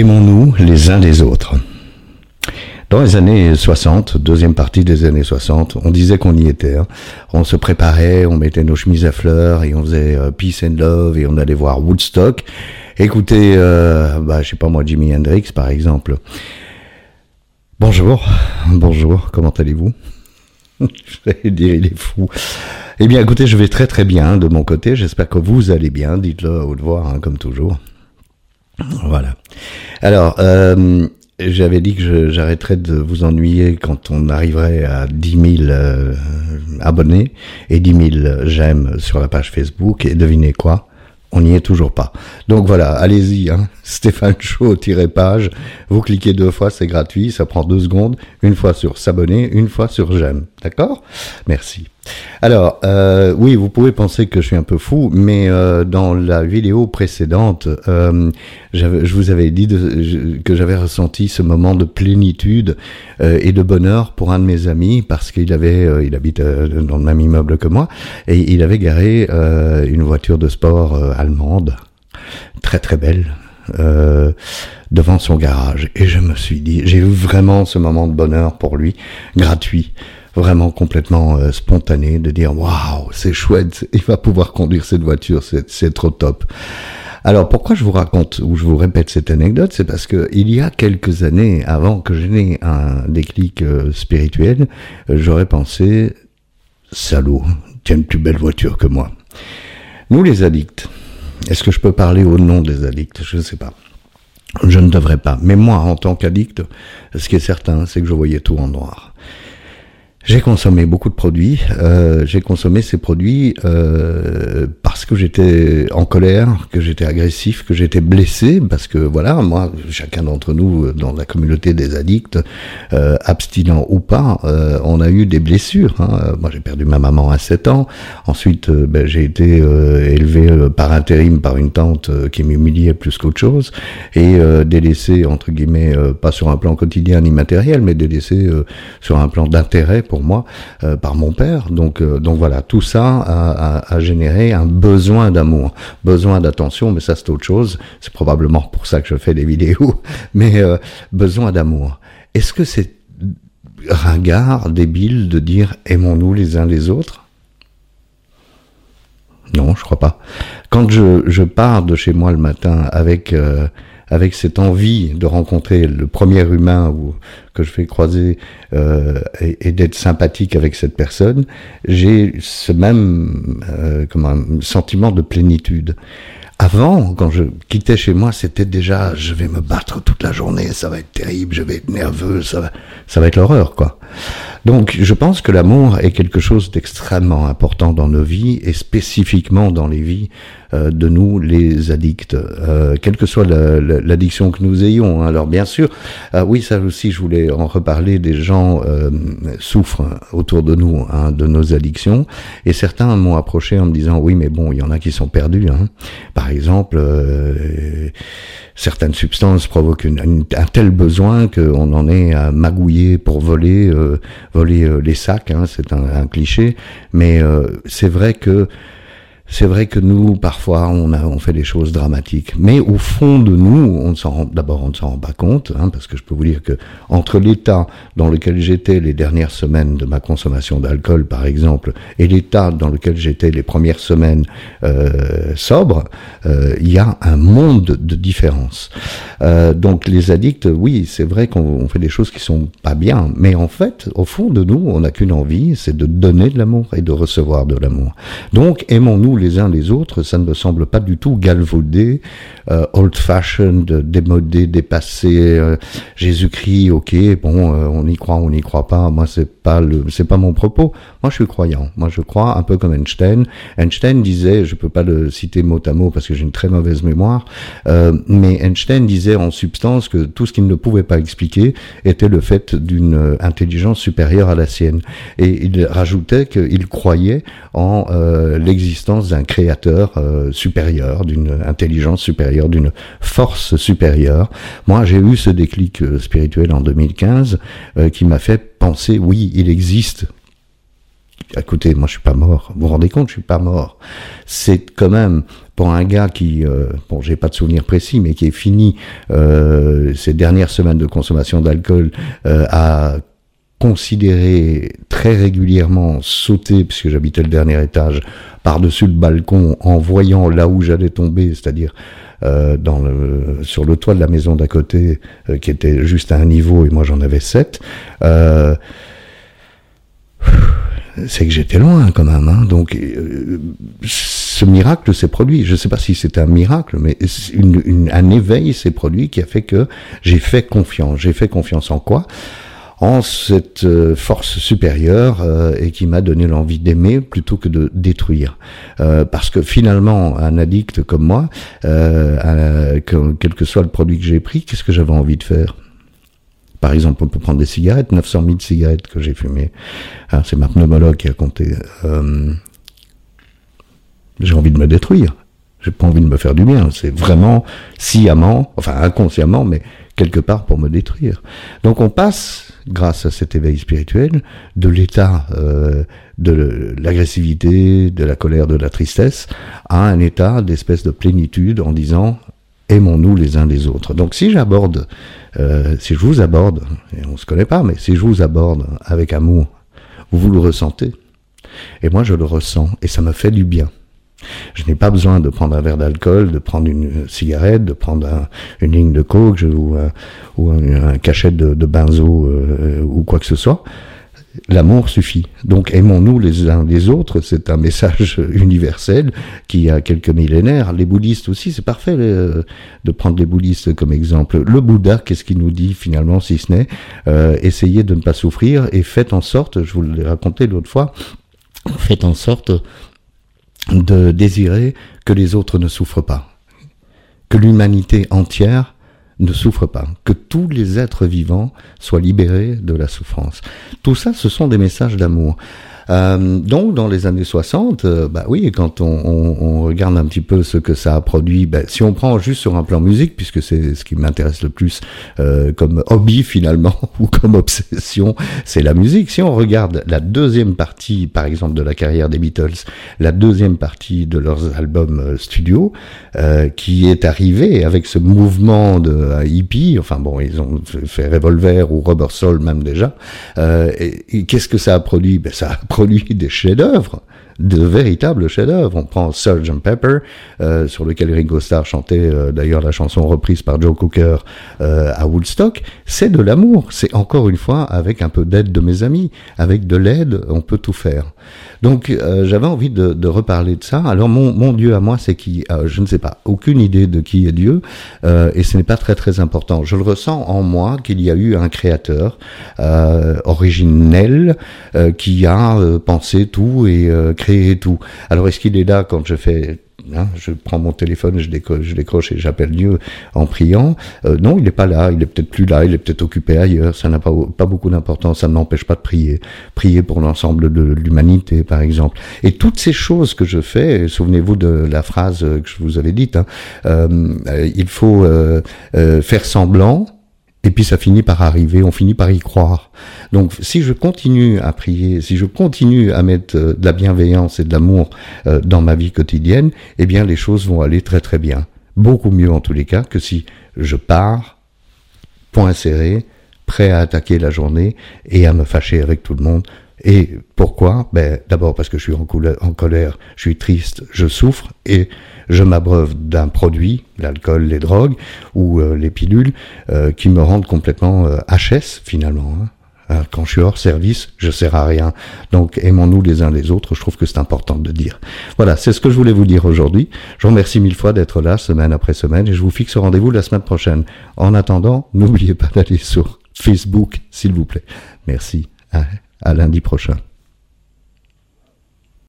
Aimons-nous les uns les autres. Dans les années 60, deuxième partie des années 60, on disait qu'on y était. Hein. On se préparait, on mettait nos chemises à fleurs et on faisait euh, Peace and Love et on allait voir Woodstock. Écoutez, euh, bah, je sais pas moi, Jimi Hendrix par exemple. Bonjour, bonjour, comment allez-vous? Je vais dire, il est fou. Eh bien, écoutez, je vais très très bien de mon côté. J'espère que vous allez bien. Dites-le à haute hein, comme toujours. Voilà. Alors, euh, j'avais dit que j'arrêterais de vous ennuyer quand on arriverait à 10 000 euh, abonnés et 10 000 j'aime sur la page Facebook. Et devinez quoi? On n'y est toujours pas. Donc voilà, allez-y, hein. Stéphane Chaud-page, vous cliquez deux fois, c'est gratuit, ça prend deux secondes, une fois sur s'abonner, une fois sur j'aime, d'accord? Merci. Alors, euh, oui, vous pouvez penser que je suis un peu fou, mais euh, dans la vidéo précédente, euh, je vous avais dit que j'avais ressenti ce moment de plénitude et de bonheur pour un de mes amis parce qu'il avait, il habite dans le même immeuble que moi et il avait garé une voiture de sport allemande, très très belle. devant son garage et je me suis dit j'ai eu vraiment ce moment de bonheur pour lui gratuit vraiment complètement euh, spontané de dire waouh c'est chouette il va pouvoir conduire cette voiture c'est trop top. Alors pourquoi je vous raconte ou je vous répète cette anecdote? C'est parce que il y a quelques années avant que je n'ai un déclic euh, spirituel j'aurais pensé salaud tu as une plus belle voiture que moi. Nous les addicts est-ce que je peux parler au nom des addicts? Je ne sais pas. Je ne devrais pas. Mais moi, en tant qu'addict, ce qui est certain, c'est que je voyais tout en noir. J'ai consommé beaucoup de produits. Euh, j'ai consommé ces produits euh, que j'étais en colère, que j'étais agressif, que j'étais blessé. Parce que voilà, moi, chacun d'entre nous dans la communauté des addicts, euh, abstinents ou pas, euh, on a eu des blessures. Hein. Moi, j'ai perdu ma maman à 7 ans. Ensuite, euh, ben, j'ai été élevé par intérim par une tante qui m'humiliait plus qu'autre chose et délaissé entre guillemets, pas sur un plan quotidien ni matériel, mais délaissé sur un plan d'intérêt pour moi euh, par mon père. Donc, euh, donc voilà, tout ça a, généré un besoin d'amour, besoin d'attention, mais ça c'est autre chose. C'est probablement pour ça que je fais des vidéos, mais euh, besoin d'amour. Est-ce que c'est ringard, débile de dire aimons-nous les uns les autres Non, je crois pas. Quand je, je pars de chez moi le matin avec avec cette envie de rencontrer le premier humain que je fais croiser euh, et, d'être sympathique avec cette personne, j'ai ce même euh, sentiment de plénitude. Avant, quand je quittais chez moi, c'était déjà je vais me battre toute la journée, ça va être terrible, je vais être nerveux, ça va, ça va être l'horreur, quoi. Donc, je pense que l'amour est quelque chose d'extrêmement important dans nos vies et spécifiquement dans les vies euh, de nous, les addicts, euh, quelle que soit l'addiction que nous ayons. Hein. Alors, bien sûr, euh, oui, ça aussi, je voulais en reparler. Des gens souffrent autour de nous hein, de nos addictions et certains m'ont approché en me disant oui, mais bon, il y en a qui sont perdus. Hein. Par exemple certaines substances provoquent un tel besoin qu'on en est à magouiller pour voler, euh, voler euh, les sacs. Hein, c'est un, cliché, mais euh, c'est vrai que c'est vrai que nous, parfois, on, fait des choses dramatiques. Mais au fond de nous, d'abord, on ne s'en rend pas compte, hein, parce que je peux vous dire que entre l'état dans lequel j'étais les dernières semaines de ma consommation d'alcool, par exemple, et l'état dans lequel j'étais les premières semaines euh, sobre, euh, il y a un monde de différence. Euh, donc, les addicts, oui, c'est vrai qu'on fait des choses qui sont pas bien, mais en fait, au fond de nous, on n'a qu'une envie, c'est de donner de l'amour et de recevoir de l'amour. Donc, aimons-nous les uns les autres, ça ne me semble pas du tout galvaudé, euh, old-fashioned, démodé, dépassé, euh, Jésus-Christ, ok, bon, euh, on y croit, on n'y croit pas, moi c'est pas le, c'est pas mon propos. Moi je suis croyant, moi je crois un peu comme Einstein. Einstein disait, je peux pas le citer mot à mot parce que j'ai une très mauvaise mémoire, mais Einstein disait en substance que tout ce qu'il ne pouvait pas expliquer était le fait d'une intelligence supérieure à la sienne. Et il rajoutait qu'il croyait en l'existence d'un créateur euh, supérieur, d'une intelligence supérieure, d'une force supérieure. Moi, j'ai eu ce déclic euh, spirituel en 2015 euh, qui m'a fait penser, oui, il existe écoutez, moi je suis pas mort. Vous vous rendez compte, je suis pas mort. C'est quand même pour un gars qui, euh, bon, j'ai pas de souvenir précis, mais qui est fini euh, ses dernières semaines de consommation d'alcool à considérer très régulièrement sauter, puisque j'habitais le dernier étage, par-dessus le balcon en voyant là où j'allais tomber, c'est-à-dire euh, dans le, sur le toit de la maison d'à côté, euh, qui était juste à un niveau et moi j'en avais sept. Euh, c'est que j'étais loin quand même. Hein. Donc euh, ce miracle s'est produit. Je ne sais pas si c'est un miracle, mais un éveil s'est produit qui a fait que j'ai fait confiance. J'ai fait confiance en quoi? En cette euh, force supérieure euh, et qui m'a donné l'envie d'aimer plutôt que de détruire. Euh, parce que finalement, un addict comme moi, quel que soit le produit que j'ai pris, qu'est-ce que j'avais envie de faire? Par exemple, on peut prendre des cigarettes, 900 000 cigarettes que j'ai fumées. Ah, c'est ma pneumologue qui a compté. j'ai envie de me détruire. J'ai pas envie de me faire du bien. C'est vraiment sciemment, enfin inconsciemment, mais quelque part pour me détruire. Donc on passe grâce à cet éveil spirituel, de l'état euh, de l'agressivité, de la colère, de la tristesse, à un état d'espèce de plénitude en disant aimons-nous les uns les autres. Donc si j'aborde, euh, si je vous aborde, et on se connaît pas, mais si je vous aborde avec amour, vous le ressentez. Et moi je le ressens, et ça me fait du bien. Je n'ai pas besoin de prendre un verre d'alcool, de prendre une cigarette, de prendre une ligne de coke ou, un, ou un, cachet de, de benzo euh, ou quoi que ce soit. L'amour suffit. Donc aimons-nous les uns les autres, c'est un message universel qui a quelques millénaires. Les bouddhistes aussi, c'est parfait euh, de prendre les bouddhistes comme exemple. Le Bouddha, qu'est-ce qu'il nous dit finalement, si ce n'est euh, essayez de ne pas souffrir et faites en sorte, je vous l'ai raconté l'autre fois, faites en sorte de désirer que les autres ne souffrent pas, que l'humanité entière ne souffre pas, que tous les êtres vivants soient libérés de la souffrance. Tout ça, ce sont des messages d'amour. Euh, donc dans les années 60, euh, bah oui, quand on, on, on, regarde un petit peu ce que ça a produit, bah, si on prend juste sur un plan musique, puisque c'est ce qui m'intéresse le plus euh, comme hobby finalement ou comme obsession, c'est la musique. Si on regarde la deuxième partie, par exemple, de la carrière des Beatles, la deuxième partie de leurs albums euh, studio, qui est arrivée avec ce mouvement de hippie, enfin bon, ils ont fait Revolver ou Rubber Soul même déjà. et, et qu'est-ce que ça a produit? Ben, Ça a produit produit des chefs-d'œuvre, de véritables chefs-d'œuvre. On prend Sgt Pepper, euh, sur lequel Ringo Starr chantait euh, d'ailleurs la chanson reprise par Joe Cooker euh, à Woodstock. C'est de l'amour. C'est encore une fois avec un peu d'aide de mes amis. Avec de l'aide, on peut tout faire. Donc j'avais envie de, reparler de ça. Alors mon, mon Dieu à moi, c'est qui Je ne sais pas, aucune idée de qui est Dieu, et ce n'est pas très très important. Je le ressens en moi qu'il y a eu un créateur originel qui a pensé tout et créé tout. Alors est-ce qu'il est là quand je fais Hein, je prends mon téléphone, je décroche, je décroche et j'appelle Dieu en priant? Euh, non, il n'est pas là, il est peut-être plus là, il est peut-être occupé ailleurs. Ça n'a pas, pas beaucoup d'importance, ça ne m'empêche pas de prier. Prier pour l'ensemble de l'humanité, par exemple. Et toutes ces choses que je fais, souvenez-vous de la phrase que je vous avais dite, hein, euh, il faut euh, euh faire semblant, et puis ça finit par arriver, on finit par y croire. Donc si je continue à prier, si je continue à mettre euh, de la bienveillance et de l'amour euh, dans ma vie quotidienne, eh bien les choses vont aller très très bien. Beaucoup mieux en tous les cas que si je pars, point serré, prêt à attaquer la journée et à me fâcher avec tout le monde. Et pourquoi? Ben, D'abord parce que je suis en, colère, je suis triste, je souffre et je m'abreuve d'un produit, l'alcool, les drogues ou euh, les pilules, euh, qui me rendent complètement euh, HS finalement. Hein. Euh, quand je suis hors service, je sers à rien. Donc aimons-nous les uns les autres, je trouve que c'est important de dire. Voilà, c'est ce que je voulais vous dire aujourd'hui. Je vous remercie mille fois d'être là semaine après semaine et je vous fixe rendez-vous la semaine prochaine. En attendant, n'oubliez pas d'aller sur Facebook, s'il vous plaît. Merci. À lundi prochain.